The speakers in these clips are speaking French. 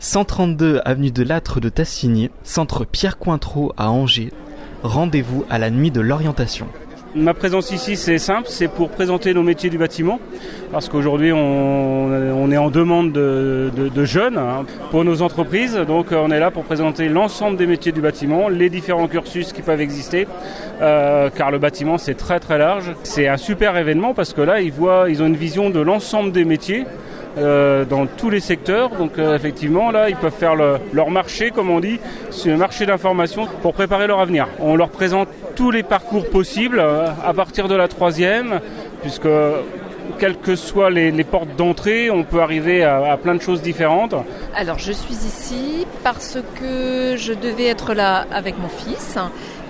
132 avenue de Lattre de Tassigny, centre Pierre Cointreau à Angers. Rendez-vous à la nuit de l'orientation. Ma présence ici, c'est simple, c'est pour présenter nos métiers du bâtiment, parce qu'aujourd'hui, on, est en demande de, jeunes hein, pour nos entreprises. Donc, on est là pour présenter l'ensemble des métiers du bâtiment, les différents cursus qui peuvent exister, euh, car le bâtiment, c'est très très large. C'est un super événement parce que là, ils voient, ils ont une vision de l'ensemble des métiers. Euh, dans tous les secteurs. Donc euh, effectivement, là, ils peuvent faire leur marché, comme on dit, un marché d'information pour préparer leur avenir. On leur présente tous les parcours possibles euh, à partir de la troisième, puisque quelles que soient les, portes d'entrée, on peut arriver à, plein de choses différentes. Alors je suis ici parce que je devais être là avec mon fils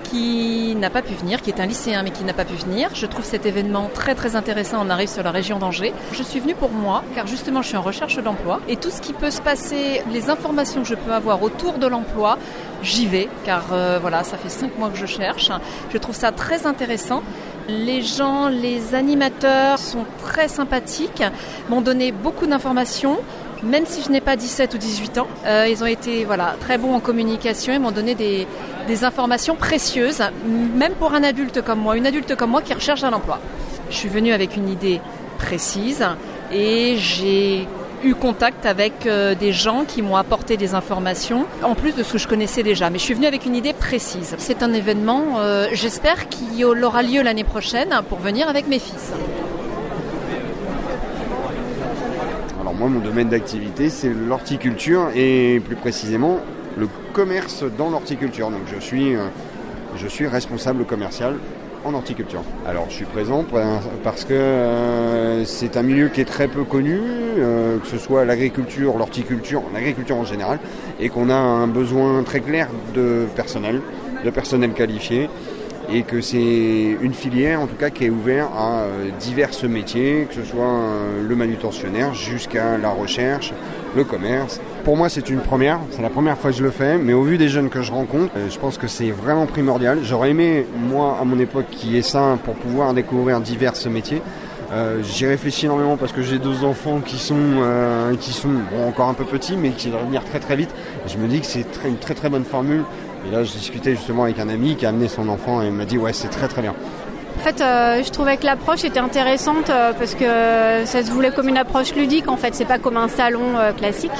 qui n'a pas pu venir, qui est un lycéen mais qui n'a pas pu venir. Je trouve cet événement très très intéressant. On arrive sur la région d'Angers. Je suis venue pour moi car justement je suis en recherche d'emploi et tout ce qui peut se passer, les informations que je peux avoir autour de l'emploi, j'y vais car euh, voilà, ça fait cinq mois que je cherche. Je trouve ça très intéressant. Les gens, les animateurs sont très sympathiques, m'ont donné beaucoup d'informations même si je n'ai pas 17 ou 18 ans. Euh, ils ont été voilà, très bons en communication et m'ont donné des, des, informations précieuses, même pour un adulte comme moi, une adulte comme moi qui recherche un emploi. Je suis venue avec une idée précise et j'ai eu contact avec euh, des gens qui m'ont apporté des informations, en plus de ce que je connaissais déjà. Mais je suis venue avec une idée précise. C'est un événement, euh, j'espère, qui aura lieu l'année prochaine pour venir avec mes fils. Moi, mon domaine d'activité, c'est l'horticulture et plus précisément le commerce dans l'horticulture. Donc, je suis, euh, je suis responsable commercial en horticulture. Alors, je suis présent parce que euh, c'est un milieu qui est très peu connu, euh, que ce soit l'agriculture, l'horticulture, l'agriculture en général, et qu'on a un besoin très clair de personnel, de personnel qualifié et que c'est une filière en tout cas qui est ouverte à euh, divers métiers, que ce soit euh, le manutentionnaire jusqu'à la recherche, le commerce. Pour moi c'est une première, c'est la première fois que je le fais, mais au vu des jeunes que je rencontre, euh, je pense que c'est vraiment primordial. J'aurais aimé moi à mon époque qui est ça pour pouvoir découvrir divers métiers. J'y réfléchis énormément parce que j'ai deux enfants qui sont, qui sont encore un peu petits mais qui vont venir très très vite. je me dis que c'est une très très bonne formule et là, je discutais justement avec un ami qui a amené son enfant et m'a dit ouais, c'est très très bien. En fait, euh, je trouvais que l'approche était intéressante euh, parce que ça se voulait comme une approche ludique. En fait, c'est pas comme un salon euh, classique.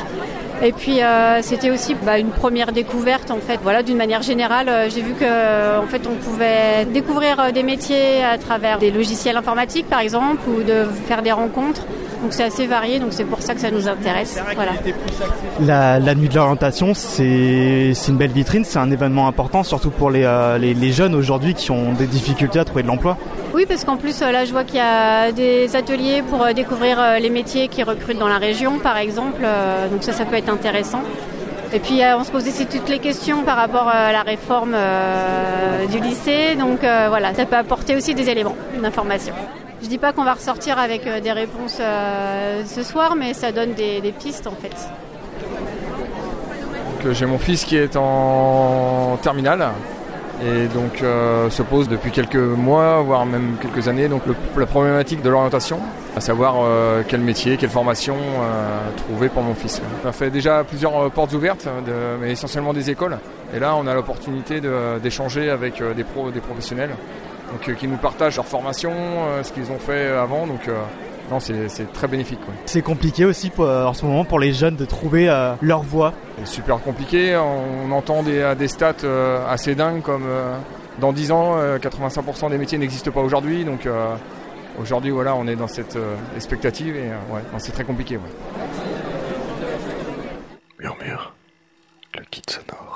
Et puis c'était aussi bah, une première découverte en fait. Voilà, d'une manière générale, j'ai vu que en fait on pouvait découvrir des métiers à travers des logiciels informatiques par exemple ou de faire des rencontres. Donc c'est assez varié, donc c'est pour ça que ça nous intéresse. Voilà. La, nuit de l'orientation, c'est une belle vitrine, c'est un événement important, surtout pour euh, les, les, jeunes aujourd'hui qui ont des difficultés à trouver de l'emploi. Oui, parce qu'en plus, euh, là, je vois qu'il y a des ateliers pour euh, découvrir les métiers qui recrutent dans la région, par exemple. Donc ça, ça peut être intéressant. Et puis on se pose aussi toutes les questions par rapport à la réforme du lycée. Donc voilà, ça peut apporter aussi des éléments d'information. Je dis pas qu'on va ressortir avec euh, des réponses euh, ce soir, mais ça donne des, pistes en fait. Euh, j'ai mon fils qui est en terminale et donc se pose depuis quelques mois, voire même quelques années, donc la problématique de l'orientation, à savoir quel métier, quelle formation trouver pour mon fils. On a fait déjà plusieurs portes ouvertes, mais essentiellement des écoles. Et là, on a l'opportunité d'échanger avec des, des professionnels donc, euh, qui nous partagent leur formation, euh, ce qu'ils ont fait avant. Donc, euh, non, c'est très bénéfique. C'est compliqué aussi en ce moment pour les jeunes de trouver leur voie. C'est super compliqué. On, entend des, des stats assez dingues comme dans 10 ans, 85% des métiers n'existent pas aujourd'hui. Donc aujourd'hui, voilà, on est dans cette expectative et ouais, c'est très compliqué. Murmure, le kit sonore.